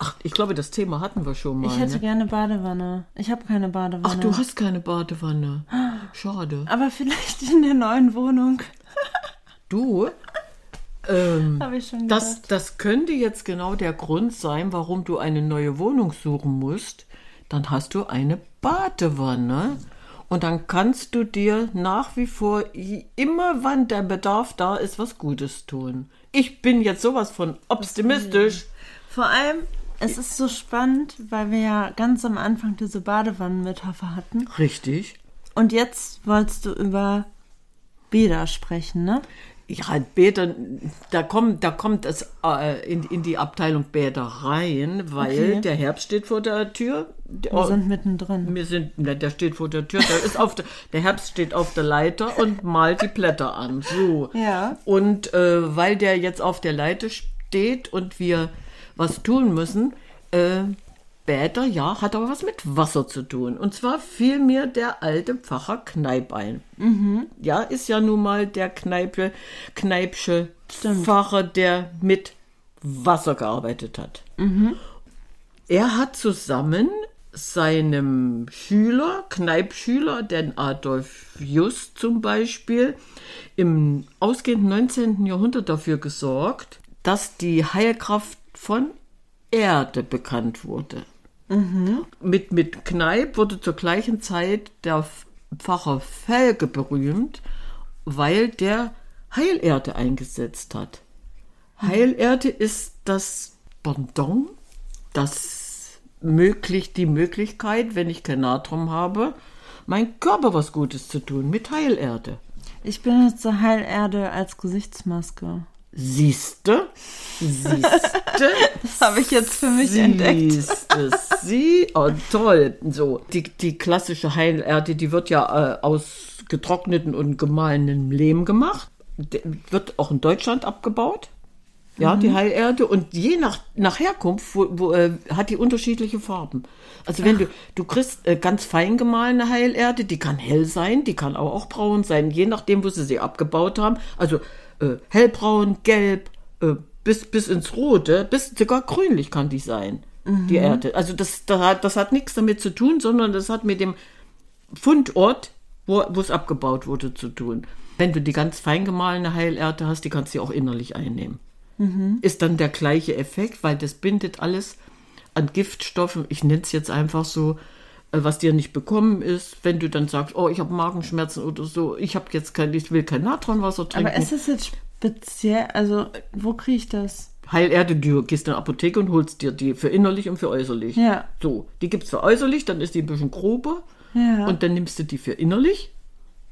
Ach, ich glaube, das Thema hatten wir schon mal. ich hätte ne? gerne Badewanne. Ich habe keine Badewanne. Ach, du hast keine Badewanne. Schade. Aber vielleicht in der neuen Wohnung. Du, ähm, Habe ich schon das, gedacht. das könnte jetzt genau der Grund sein, warum du eine neue Wohnung suchen musst. Dann hast du eine Badewanne. Und dann kannst du dir nach wie vor immer, wann der Bedarf da ist, was Gutes tun. Ich bin jetzt sowas von optimistisch. Vor allem, es ist so spannend, weil wir ja ganz am Anfang diese Badewannenmetapher hatten. Richtig. Und jetzt wolltest du über Bäder sprechen, ne? Ja, Bäder, da kommt, da kommt es äh, in, in die Abteilung Bäder rein, weil Okay. der Herbst steht vor der Tür. Wir sind mittendrin. Wir sind, na, der steht vor der Tür, der ist auf der, der Herbst steht auf der Leiter und malt die Blätter an. So. Ja. Und äh, weil der jetzt auf der Leiter steht und wir was tun müssen, äh, Bäder, ja, hat aber was mit Wasser zu tun. Und zwar fiel mir der alte Pfarrer Kneip ein. Ja, ist ja nun mal der Kneipe, Kneipsche Pfarrer, der mit Wasser gearbeitet hat. Er hat zusammen seinem Schüler, Kneipschüler, den Adolf Just zum Beispiel, im ausgehenden 19. Jahrhundert dafür gesorgt, dass die Heilkraft von Erde bekannt wurde. Mit, mit Kneip wurde zur gleichen Zeit der Pfarrer Felge berühmt, weil der Heilerde eingesetzt hat. Heilerde ist das Pendant, das möglich, die Möglichkeit, wenn ich kein Natron habe, mein Körper was Gutes zu tun mit Heilerde. Ich benutze Heilerde als Gesichtsmaske. Siehste, siehste, Das habe ich jetzt für mich entdeckt. siehste, sie, oh toll, so die, die klassische Heilerde, die wird ja äh, aus getrockneten und gemahlenem Lehm gemacht, De, wird auch in Deutschland abgebaut. Ja, die Heilerde. Und je nach, nach Herkunft wo, wo, äh, hat die unterschiedliche Farben. Also wenn du, du kriegst äh, ganz fein gemahlene Heilerde, die kann hell sein, die kann aber auch braun sein, je nachdem, wo sie sie abgebaut haben. Also äh, hellbraun, gelb, äh, bis, bis ins Rote, bis sogar grünlich kann die sein, die Erde. Also das, das, hat, das hat nichts damit zu tun, sondern das hat mit dem Fundort, wo, es abgebaut wurde, zu tun. Wenn du die ganz fein gemahlene Heilerde hast, die kannst du auch innerlich einnehmen. Ist dann der gleiche Effekt, weil das bindet alles an Giftstoffen, ich nenne es jetzt einfach so, was dir nicht bekommen ist, wenn du dann sagst, oh, ich habe Magenschmerzen oder so, ich habe jetzt kein, ich will kein Natronwasser trinken. Aber ist das jetzt speziell, also wo kriege ich das? Heilerde, du gehst in die Apotheke und holst dir die für innerlich und für äußerlich. Ja. So, die gibt's für äußerlich, dann ist die ein bisschen grober. Ja. Und dann nimmst du die für innerlich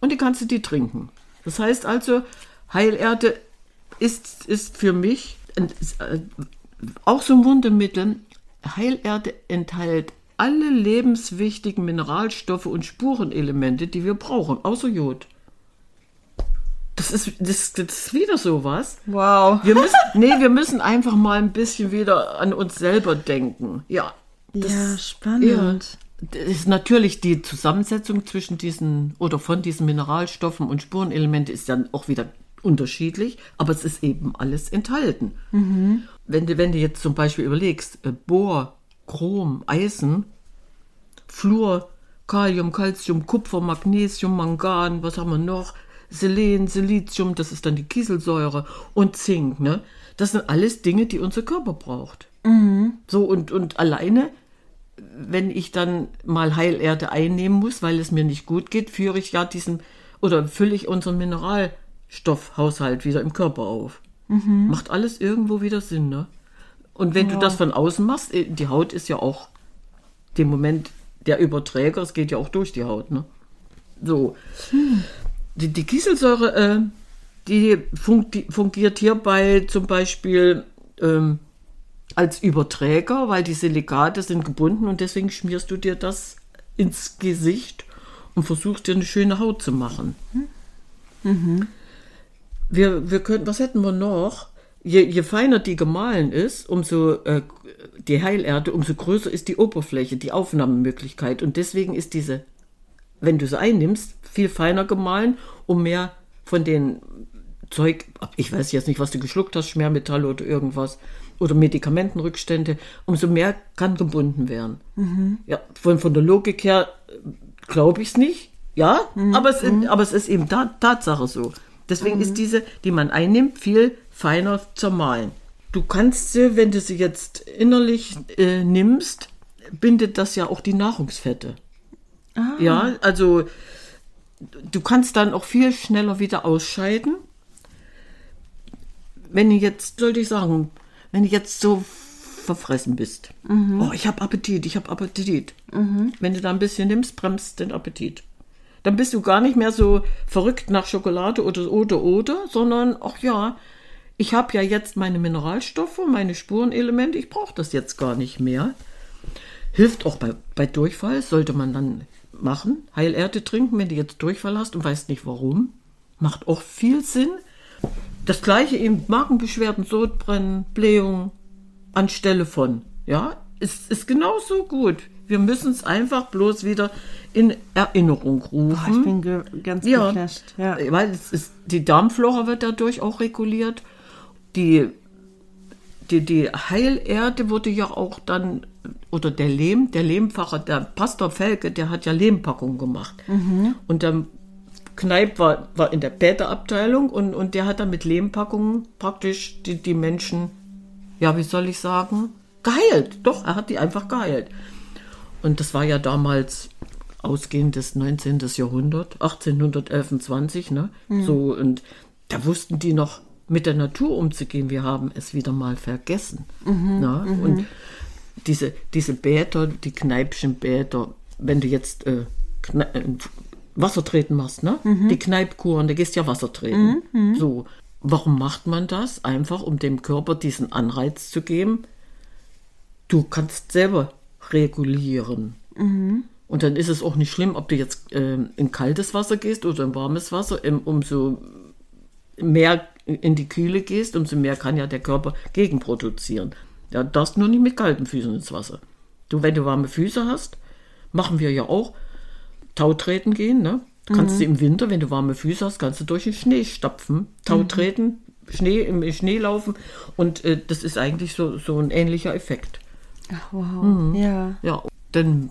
und die kannst du die trinken. Das heißt also, Heilerde ist, ist für mich ein, äh, auch so ein Wundermittel. Heilerde enthält alle lebenswichtigen Mineralstoffe und Spurenelemente, die wir brauchen, außer Jod. Das ist, das, das ist wieder sowas. Wow. Wir müssen, nee, wir müssen einfach mal ein bisschen wieder an uns selber denken. Ja. das- ja, spannend. Das ist natürlich die Zusammensetzung zwischen diesen oder von diesen Mineralstoffen und Spurenelemente ist dann auch wieder unterschiedlich, aber es ist eben alles enthalten. Wenn, du, wenn du jetzt zum Beispiel überlegst, äh, Bohr, Chrom, Eisen, Fluor, Kalium, Calcium, Kupfer, Magnesium, Mangan, was haben wir noch? Selen, Silizium, das ist dann die Kieselsäure und Zink, ne? Das sind alles Dinge, die unser Körper braucht. So, und, und alleine, wenn ich dann mal Heilerde einnehmen muss, weil es mir nicht gut geht, führe ich ja diesen oder fülle ich unseren Mineralstoffhaushalt wieder im Körper auf. Macht alles irgendwo wieder Sinn, ne? Und wenn du das von außen machst, eh, die Haut ist ja auch dem Moment der Überträger, es geht ja auch durch die Haut, ne? So. Die, die Kieselsäure, äh, die, funki- fungiert hierbei zum Beispiel ähm, als Überträger, weil die Silikate sind gebunden und deswegen schmierst du dir das ins Gesicht und versuchst dir eine schöne Haut zu machen. Wir, wir könnten, was hätten wir noch? Je, je feiner die gemahlen ist, umso äh, die Heilerde, umso größer ist die Oberfläche, die Aufnahmemöglichkeit. Und deswegen ist diese, wenn du sie einnimmst, viel feiner gemahlen, um mehr von den Zeug, ich weiß jetzt nicht, was du geschluckt hast, Schwermetall oder irgendwas, oder Medikamentenrückstände, umso mehr kann gebunden werden. Ja, von, von der Logik her glaube ich es nicht, ja, aber, es, aber es ist eben ta Tatsache so. Deswegen ist diese, die man einnimmt, viel feiner zermahlen. Du kannst sie, wenn du sie jetzt innerlich äh, nimmst, bindet das ja auch die Nahrungsfette. Ja, also du kannst dann auch viel schneller wieder ausscheiden. Wenn du jetzt, sollte ich sagen, wenn du jetzt so verfressen bist. Oh, ich habe Appetit, ich habe Appetit. Wenn du da ein bisschen nimmst, bremst den Appetit. Dann bist du gar nicht mehr so verrückt nach Schokolade oder oder oder, sondern ach ja, ich habe ja jetzt meine Mineralstoffe, meine Spurenelemente, ich brauche das jetzt gar nicht mehr. Hilft auch bei, bei Durchfall, sollte man dann machen. Heilerde trinken, wenn du jetzt Durchfall hast und weißt nicht warum. Macht auch viel Sinn. Das gleiche eben Magenbeschwerden, Sodbrennen, Blähung anstelle von. Ja, ist, ist genauso gut. Wir müssen es einfach bloß wieder in Erinnerung rufen. Boah, ich bin ganz Ja. geflasht. Ja. Weil es ist, die Darmflora wird dadurch auch reguliert. Die, die, die Heilerde wurde ja auch dann, oder der Lehm, der Lehmpfacher, der Pastor Felke, der hat ja Lehmpackung gemacht. Und der Kneip war, war in der Bäderabteilung und, und der hat dann mit Lehmpackungen praktisch die, die Menschen, ja, wie soll ich sagen, geheilt. Doch, er hat die einfach geheilt. Und das war ja damals ausgehend des 19. Jahrhundert, 1811, 20, ne? So, und da wussten die noch mit der Natur umzugehen. Wir haben es wieder mal vergessen. ne? Und diese, diese Bäder, die Kneipschen Bäder, wenn du jetzt äh, Kne äh, Wasser treten machst, ne? Die Kneipkuren, da gehst ja Wasser treten. So. Warum macht man das? Einfach, um dem Körper diesen Anreiz zu geben. Du kannst selber regulieren. Und dann ist es auch nicht schlimm, ob du jetzt ähm, in kaltes Wasser gehst oder in warmes Wasser. Im, umso mehr in die Kühle gehst, umso mehr kann ja der Körper gegenproduzieren. Ja, darfst nur nicht mit kalten Füßen ins Wasser. Du, wenn du warme Füße hast, machen wir ja auch, Tautreten gehen, ne? Du kannst du im Winter, wenn du warme Füße hast, kannst du durch den Schnee stapfen, Tautreten, Schnee im Schnee laufen und äh, das ist eigentlich so, so ein ähnlicher Effekt. Ach, wow. Ja. Ja, dann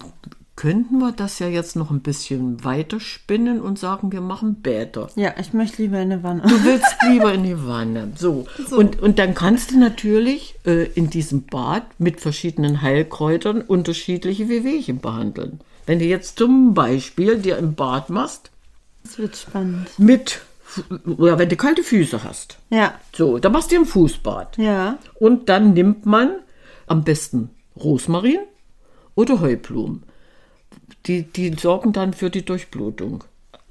könnten wir das ja jetzt noch ein bisschen weiter spinnen und sagen, wir machen Bäder. Ja, ich möchte lieber in eine Wanne. Du willst lieber in die Wanne. So. Und, und dann kannst du natürlich äh, in diesem Bad mit verschiedenen Heilkräutern unterschiedliche Wehwehchen behandeln. Wenn du jetzt zum Beispiel dir im Bad machst Das wird spannend. mit, oder wenn du kalte Füße hast. Ja. So, dann machst du dir ein Fußbad. Ja. Und dann nimmt man am besten Rosmarin oder Heublumen. Die, die sorgen dann für die Durchblutung.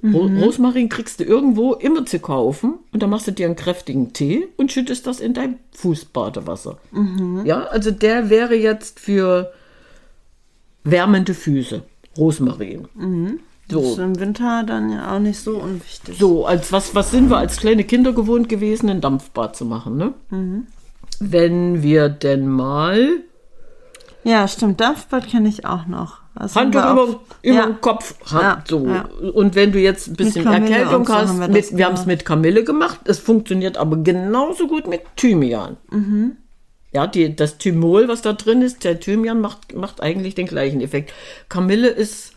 Ro Rosmarin kriegst du irgendwo immer zu kaufen und dann machst du dir einen kräftigen Tee und schüttest das in dein Fußbadewasser. Ja, also der wäre jetzt für wärmende Füße. Rosmarin. Das ist So, im Winter dann ja auch nicht so unwichtig. so als was, was sind wir als kleine Kinder gewohnt gewesen, ein Dampfbad zu machen, ne? Wenn wir denn mal Ja, stimmt. Dampfbad kenne ich auch noch. Das Handtuch über, über ja. den Kopf. Hand, Ja, so. ja. Und wenn du jetzt ein bisschen Erkältung und so hast, haben wir wir, das mit, wir haben es mit Kamille gemacht. Es funktioniert aber genauso gut mit Thymian. Mhm. Ja, die, das Thymol, was da drin ist, der Thymian macht, macht eigentlich den gleichen Effekt. Kamille ist,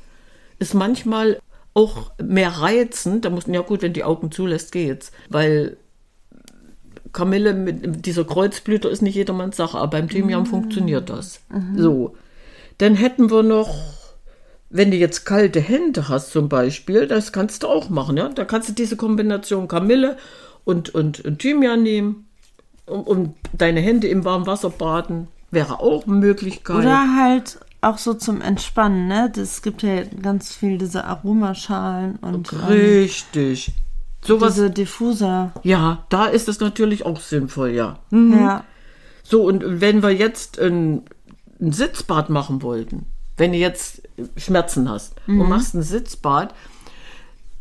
ist manchmal auch mehr reizend. Da muss, ja gut, wenn die Augen zulässt, geht's. Weil Kamille mit dieser Kreuzblüter ist nicht jedermanns Sache, aber beim Thymian funktioniert das. So. Dann hätten wir noch, wenn du jetzt kalte Hände hast zum Beispiel, das kannst du auch machen, ja. Da kannst du diese Kombination Kamille und, und, und Thymian nehmen und, und deine Hände im warmen Wasser baden. Wäre auch eine Möglichkeit. Oder halt auch so zum Entspannen, ne? Es gibt ja ganz viel diese Aromaschalen und ähm, Richtig. Sowas, diese Diffuser. ja, da ist es natürlich auch sinnvoll, ja. Hm. Ja. So, und wenn wir jetzt ein, ein Sitzbad machen wollten, wenn du jetzt Schmerzen hast und machst ein Sitzbad,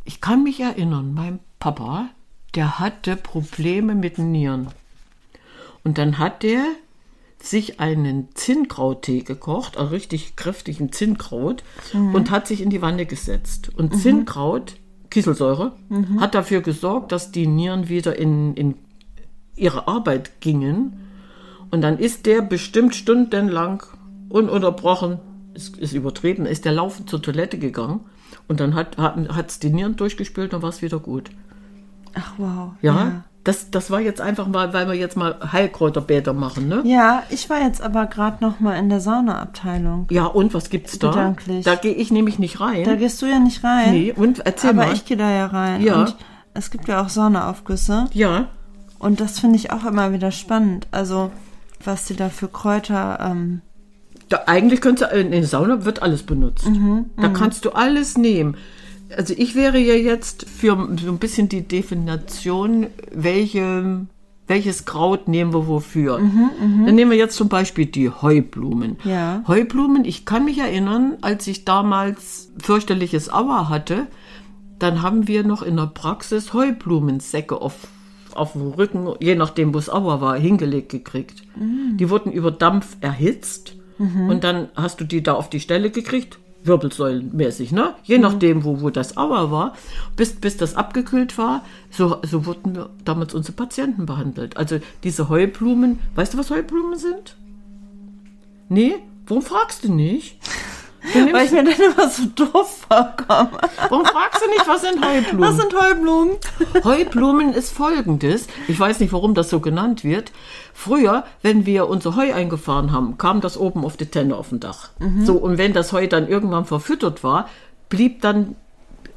ich kann mich erinnern, mein Papa, der hatte Probleme mit den Nieren. Und dann hat der sich einen Zinnkrauttee gekocht, also richtig kräftigen Zinnkraut, und hat sich in die Wanne gesetzt. Und Zinnkraut, Kieselsäure, hat dafür gesorgt, dass die Nieren wieder in, in ihre Arbeit gingen. Und dann ist der bestimmt stundenlang ununterbrochen, ist, ist übertrieben, ist der laufend zur Toilette gegangen. Und dann hat es hat's die Nieren durchgespült und war es wieder gut. Ach, wow. Ja, Das, das war jetzt einfach mal, weil wir jetzt mal Heilkräuterbäder machen, ne? Ja, ich war jetzt aber gerade noch mal in der Saunaabteilung. Ja, und was gibt's da? Gedanklich. Da gehe ich nämlich nicht rein. Da gehst du ja nicht rein. nee, und erzähl aber mal. ich gehe da ja rein. Ja. Und es gibt ja auch Saunaaufgüsse. ja, Und das finde ich auch immer wieder spannend. Also, was die da für Kräuter. Ähm, da, eigentlich könntest du, in der Sauna wird alles benutzt. Mhm, da kannst du alles nehmen. Also ich wäre ja jetzt für so ein bisschen die Definition, welche, welches Kraut nehmen wir wofür. Dann nehmen wir jetzt zum Beispiel die Heublumen. Mhm, Ja. Heublumen, ich kann mich erinnern, als ich damals fürchterliches Aua hatte, dann haben wir noch in der Praxis Heublumensäcke auf, auf dem Rücken, je nachdem, wo es Aua war, hingelegt gekriegt. Die wurden über Dampf erhitzt und dann hast du die da auf die Stelle gekriegt, wirbelsäulenmäßig, ne? Je nachdem, wo, wo das Aua war, bis, bis das abgekühlt war, so, so wurden wir damals unsere Patienten behandelt. Also diese Heublumen, weißt du, was Heublumen sind? Nee? Warum fragst du nicht? Weil ich mir dann immer so doof vorkomme. warum fragst du nicht, was sind Heublumen? Was sind Heublumen? Heublumen ist folgendes. Ich weiß nicht, warum das so genannt wird. Früher, wenn wir unser Heu eingefahren haben, kam das oben auf die Tenne auf dem Dach. So, und wenn das Heu dann irgendwann verfüttert war, blieb dann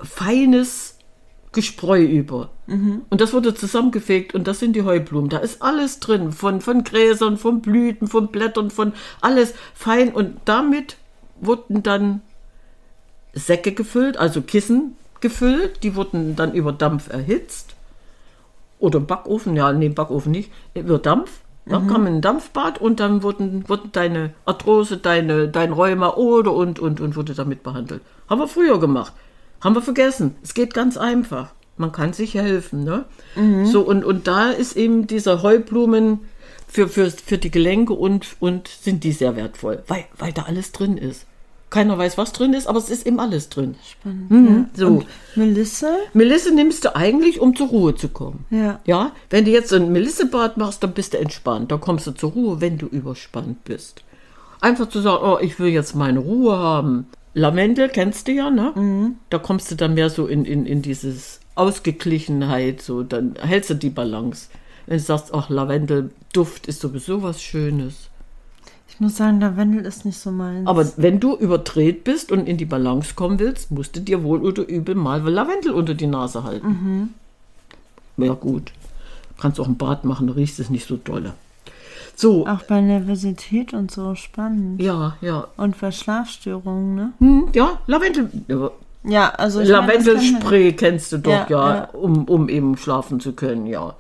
feines Gespreu über. Und das wurde zusammengefegt und das sind die Heublumen. Da ist alles drin, von, von Gräsern, von Blüten, von Blättern, von alles fein. Und damit wurden dann Säcke gefüllt, also Kissen gefüllt. Die wurden dann über Dampf erhitzt. Oder Backofen, ja, nee, Backofen nicht, über Dampf. Da kam ein Dampfbad und dann wurden, wurden deine Arthrose, deine, dein Rheuma oder und, und, und wurde damit behandelt. Haben wir früher gemacht. Haben wir vergessen. Es geht ganz einfach. Man kann sich helfen, ne? So, und, und da ist eben dieser Heublumen für, für, für die Gelenke und, und sind die sehr wertvoll, weil, weil da alles drin ist. Keiner weiß, was drin ist, aber es ist eben alles drin. Spannend. Mhm, so. Und Melisse? Melisse nimmst du eigentlich, um zur Ruhe zu kommen. Ja. Ja, wenn du jetzt ein Melissebad machst, dann bist du entspannt. Dann kommst du zur Ruhe, wenn du überspannt bist. Einfach zu sagen, oh, ich will jetzt meine Ruhe haben. Lavendel kennst du ja, ne? Da kommst du dann mehr so in, in, in dieses Ausgeglichenheit, so, dann hältst du die Balance. Wenn du sagst, ach, Lavendelduft ist sowieso was Schönes. Ich muss sagen, Lavendel ist nicht so meins. Aber wenn du überdreht bist und in die Balance kommen willst, musst du dir wohl oder übel mal Lavendel unter die Nase halten. Ja, gut. Kannst auch ein Bad machen, da riecht es nicht so dolle. So, auch bei Nervosität und so spannend. ja, ja. Und bei Schlafstörungen, ne? Hm, ja, Lavendel. Ja, also meine, Lavendelspray kennst du doch, Ja, ja, ja. Um, um eben schlafen zu können, ja.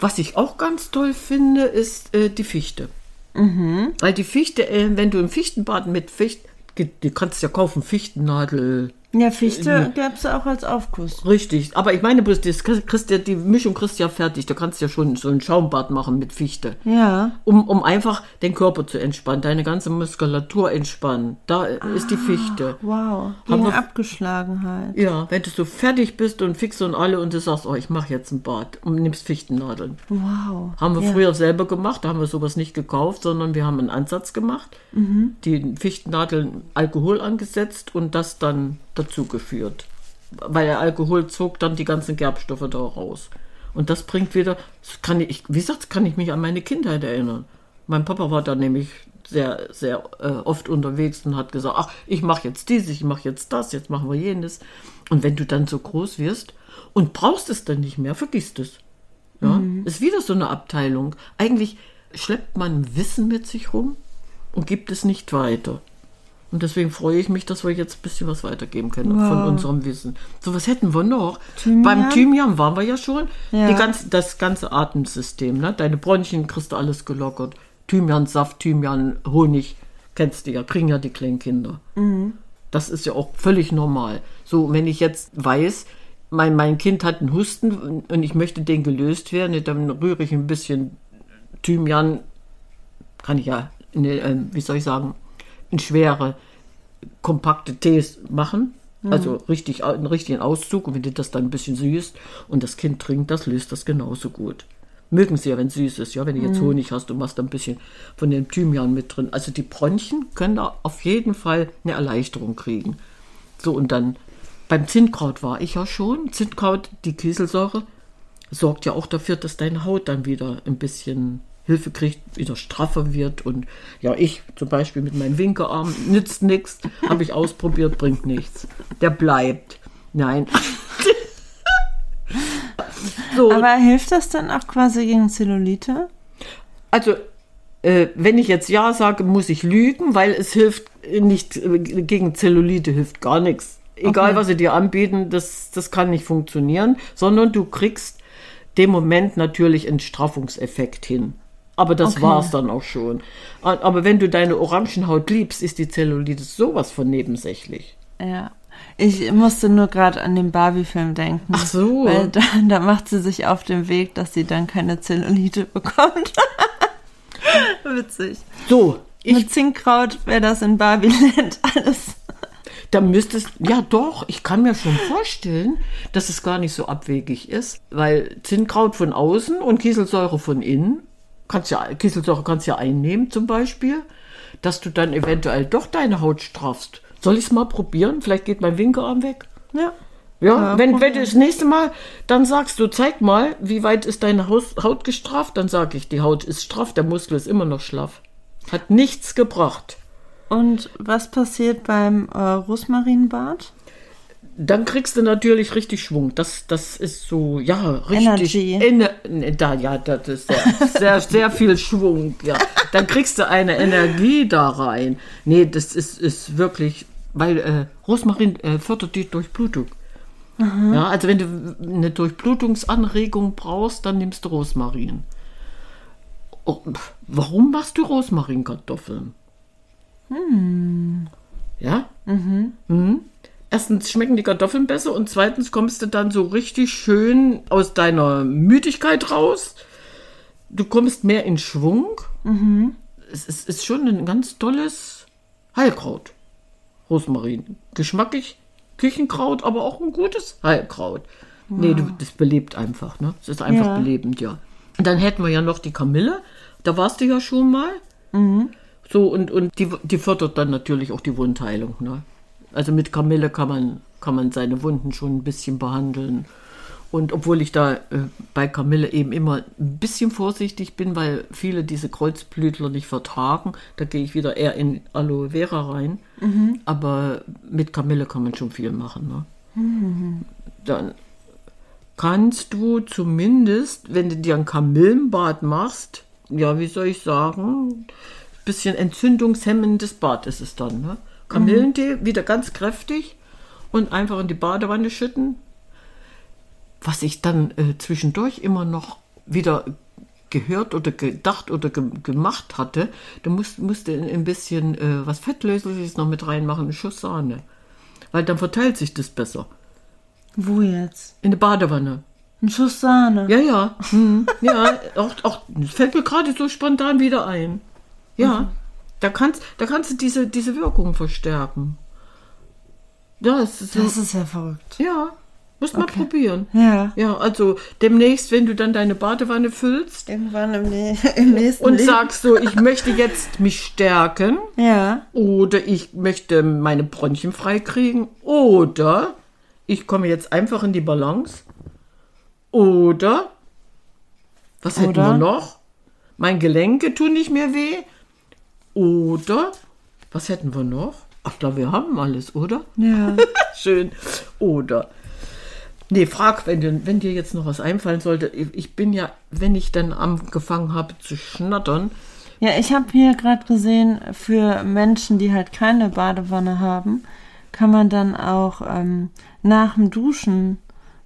Was ich auch ganz toll finde, ist äh, die Fichte. Mhm. Weil die Fichte, äh, wenn du im Fichtenbad mit Fichte, du kannst ja kaufen, Fichtennadel, Ja, Fichte gäbe es auch als Aufguss. Richtig, aber ich meine, bloß das kriegst die Mischung kriegst du ja fertig. Da kannst du ja schon so ein Schaumbad machen mit Fichte. Ja. Um, um einfach den Körper zu entspannen, deine ganze Muskulatur entspannen. Da ist die Fichte. Wow. Haben Gegen wir- Abgeschlagenheit. Ja, wenn du so fertig bist und fix und alle und du sagst, oh, ich mache jetzt ein Bad und nimmst Fichtennadeln. Wow. Haben wir ja. früher selber gemacht, da haben wir sowas nicht gekauft, sondern wir haben einen Ansatz gemacht, Mhm. die Fichtennadeln Alkohol angesetzt und das dann dazu geführt. Weil der Alkohol zog dann die ganzen Gerbstoffe da raus. Und das bringt wieder, das kann ich, wie gesagt, kann ich mich an meine Kindheit erinnern. Mein Papa war da nämlich sehr, sehr äh, oft unterwegs und hat gesagt, ach, ich mache jetzt dies, ich mache jetzt das, jetzt machen wir jenes. Und wenn du dann so groß wirst und brauchst es dann nicht mehr, vergisst es. Ja, ist wieder so eine Abteilung. Eigentlich schleppt man Wissen mit sich rum und gibt es nicht weiter. Und deswegen freue ich mich, dass wir jetzt ein bisschen was weitergeben können von Wow. unserem Wissen. So, was hätten wir noch? Thymian? Beim Thymian waren wir ja schon. Ja. Ganze, das ganze Atemsystem, ne? Deine Bronchien kriegst du alles gelockert. Thymiansaft, Thymian, Honig, kennst du ja, kriegen ja die kleinen Kinder. Das ist ja auch völlig normal. So, wenn ich jetzt weiß, mein, mein Kind hat einen Husten und ich möchte den gelöst werden, dann rühre ich ein bisschen Thymian, kann ich ja, in, eine, äh, wie soll ich sagen, in schwere, kompakte Tees machen. Also richtig, einen richtigen Auszug und wenn du das dann ein bisschen süßt und das Kind trinkt, das löst das genauso gut. Mögen sie ja, wenn süß ist, ja, wenn du jetzt Honig hast und machst da ein bisschen von dem Thymian mit drin. Also die Bronchien können da auf jeden Fall eine Erleichterung kriegen. So, und dann beim Zinnkraut war ich ja schon. Zinnkraut, die Kieselsäure, sorgt ja auch dafür, dass deine Haut dann wieder ein bisschen Hilfe kriegt, wieder straffer wird. Und ja, ich zum Beispiel mit meinem Winkearm nützt nichts, habe ich ausprobiert, bringt nichts. Der bleibt. Nein. so, Aber hilft das dann auch quasi gegen Zellulite? also, äh, wenn ich jetzt Ja sage, muss ich lügen, weil es hilft nicht, äh, gegen Zellulite hilft gar nichts. Egal, Okay. was sie dir anbieten, das, das kann nicht funktionieren, sondern du kriegst dem Moment natürlich einen Straffungseffekt hin. Aber das Okay. war's dann auch schon. Aber wenn du deine Orangenhaut liebst, ist die Zellulite sowas von nebensächlich. Ja. Ich musste nur gerade an den Barbie-Film denken. Ach so. Weil da, da macht sie sich auf den Weg, dass sie dann keine Zellulite bekommt. Witzig. So, ich Mit Zinkkraut wäre das in Barbieland alles. Da müsstest, ja doch, ich kann mir schon vorstellen, dass es gar nicht so abwegig ist, weil Zinnkraut von außen und Kieselsäure von innen, kannst ja, Kieselsäure kannst ja einnehmen zum Beispiel, dass du dann eventuell doch deine Haut straffst. Soll ich es mal probieren? Vielleicht geht mein Winkearm weg. Ja. Ja, Ja, wenn, wenn du das nächste Mal dann sagst, du zeig mal, wie weit ist deine Haus, Haut gestrafft, dann sage ich, die Haut ist straff, der Muskel ist immer noch schlaff. Hat nichts gebracht. Und was passiert beim äh, Rosmarinbad? Dann kriegst du natürlich richtig Schwung. Das, das ist so, ja, richtig. Energy. Ener- ne, da, ja, das ist sehr, sehr, sehr viel Schwung, ja. Dann kriegst du eine Energie da rein. Nee, das ist, ist wirklich, weil äh, Rosmarin äh, fördert die Durchblutung. Ja, also wenn du eine Durchblutungsanregung brauchst, dann nimmst du Rosmarin. Oh, warum machst du Rosmarinkartoffeln? Ja? Mhm. Erstens schmecken die Kartoffeln besser und zweitens kommst du dann so richtig schön aus deiner Müdigkeit raus. Du kommst mehr in Schwung. Es ist, ist schon ein ganz tolles Heilkraut. Rosmarin. Geschmackig, Küchenkraut, aber auch ein gutes Heilkraut. Nee, du, das belebt einfach, ne? Es ist einfach Ja. belebend, ja. Und dann hätten wir ja noch die Kamille. Da warst du ja schon mal. So, und, und die, die fördert dann natürlich auch die Wundheilung. Ne? Also mit Kamille kann man, kann man seine Wunden schon ein bisschen behandeln. Und obwohl ich da äh, bei Kamille eben immer ein bisschen vorsichtig bin, weil viele diese Kreuzblütler nicht vertragen, da gehe ich wieder eher in Aloe Vera rein. Aber mit Kamille kann man schon viel machen. Ne? Dann kannst du zumindest, wenn du dir ein Kamillenbad machst, ja, wie soll ich sagen, bisschen entzündungshemmendes Bad ist es dann. Ne? Kamillentee, wieder ganz kräftig und einfach in die Badewanne schütten. Was ich dann äh, zwischendurch immer noch wieder gehört oder gedacht oder ge gemacht hatte, du musst, musste ein bisschen äh, was Fettlösliches noch mit reinmachen, einen Schuss Sahne. Weil dann verteilt sich das besser. Wo jetzt? In der Badewanne. Ein Schuss Sahne. Ja, ja. Hm. Ja, auch, auch das fällt mir gerade so spontan wieder ein. Ja. Da kannst, da kannst du diese, diese Wirkung verstärken. Ja, es ist Das ist ja verrückt. ja, musst mal Okay. probieren. Ja. Ja, also demnächst, wenn du dann deine Badewanne füllst Irgendwann im, im nächsten und Leben. sagst so, ich möchte jetzt mich stärken Ja. oder ich möchte meine Bronchien freikriegen oder ich komme jetzt einfach in die Balance oder was hätten wir noch? Mein Gelenke tun nicht mehr weh oder was hätten wir noch? Ach, da wir haben alles, oder? Ja. Schön. Oder. Nee, frag, wenn, dir- wenn dir jetzt noch was einfallen sollte. Ich bin ja, wenn ich dann angefangen habe zu schnattern, Ja, ich habe hier gerade gesehen, für Menschen, die halt keine Badewanne haben, kann man dann auch ähm, nach dem Duschen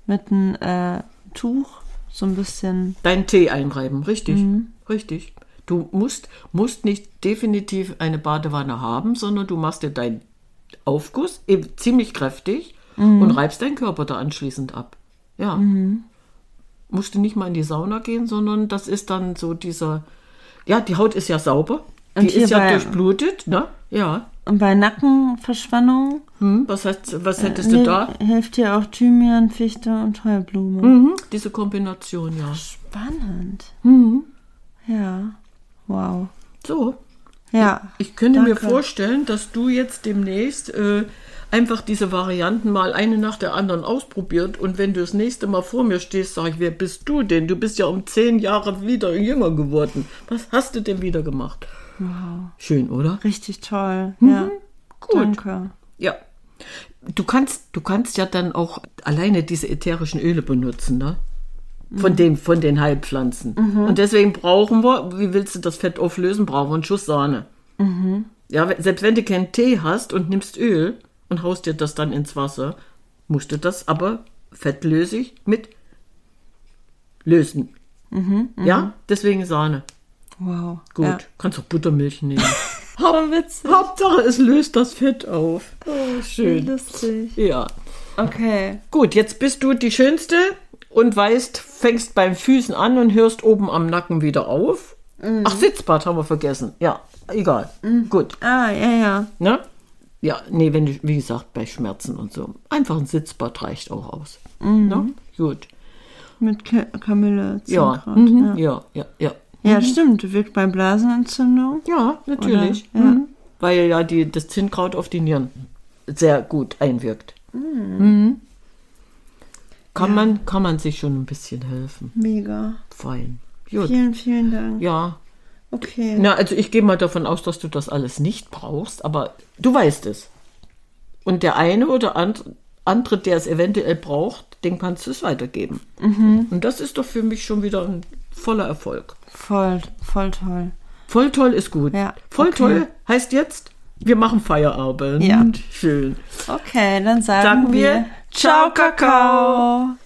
mit einem äh, Tuch so ein bisschen. deinen Tee einreiben. Richtig. Richtig. Du musst, musst nicht definitiv eine Badewanne haben, sondern du machst dir deinen Aufguss eben ziemlich kräftig und reibst deinen Körper da anschließend ab. Ja. Musst du nicht mal in die Sauna gehen, sondern das ist dann so dieser, ja, die Haut ist ja sauber. Und Die ist ja durchblutet, ne? Ja. Und bei Nackenverspannung Hm, was, heißt, was hättest hil- du da? hilft dir auch Thymian, Fichte und Heublume. Mhm, diese Kombination, ja. Spannend. Mhm. Ja. Wow. So, Ja. Ich könnte mir Danke. vorstellen, dass du jetzt demnächst äh, einfach diese Varianten mal eine nach der anderen ausprobiert und wenn du das nächste Mal vor mir stehst, sage ich, wer bist du denn? Du bist ja um zehn Jahre wieder jünger geworden. Was hast du denn wieder gemacht? Wow. Schön, oder? Richtig toll. Ja. Mhm. Gut. Danke. Ja. Du kannst, du kannst ja dann auch alleine diese ätherischen Öle benutzen, ne? Von, dem, von den Heilpflanzen. Und deswegen brauchen wir, wie willst du das Fett auflösen, brauchen wir einen Schuss Sahne. Ja, we- selbst wenn du keinen Tee hast und nimmst Öl und haust dir das dann ins Wasser, musst du das aber fettlösig mit lösen. Ja, deswegen Sahne. Wow. Gut. Ja. Kannst auch Buttermilch nehmen. Aber witzig. Hauptsache, es löst das Fett auf. Oh, schön. Lustig. Ja. Okay. Gut, jetzt bist du die Schönste und weißt, fängst beim Füßen an und hörst oben am Nacken wieder auf. Ach, Sitzbad haben wir vergessen. Ja, egal. Gut. Ah, ja, ja. Ne? Ja, nee, wenn du, wie gesagt, bei Schmerzen und so. Einfach ein Sitzbad reicht auch aus. Ne? Gut. Mit Ka Kamille, Ja. Mhm. Ja. ja, ja, ja. ja, stimmt. Wirkt bei Blasenentzündung. Ja, natürlich. Ja. Mhm. Weil ja die, das Zinnkraut auf die Nieren sehr gut einwirkt. Mhm. Kann, man, kann man sich schon ein bisschen helfen. Mega. Fein. Gut. Vielen, vielen Dank. Ja. Okay. Na, also ich gehe mal davon aus, dass du das alles nicht brauchst, aber du weißt es. Und der eine oder and- andere, der es eventuell braucht, dem kannst du es weitergeben. Und das ist doch für mich schon wieder ein voller Erfolg. Voll, voll toll. Voll toll ist gut. Ja, Voll okay. toll heißt jetzt, wir machen Feierabend. Ja. Schön. Okay, dann sagen, Sagen wir wir Ciao, Kakao.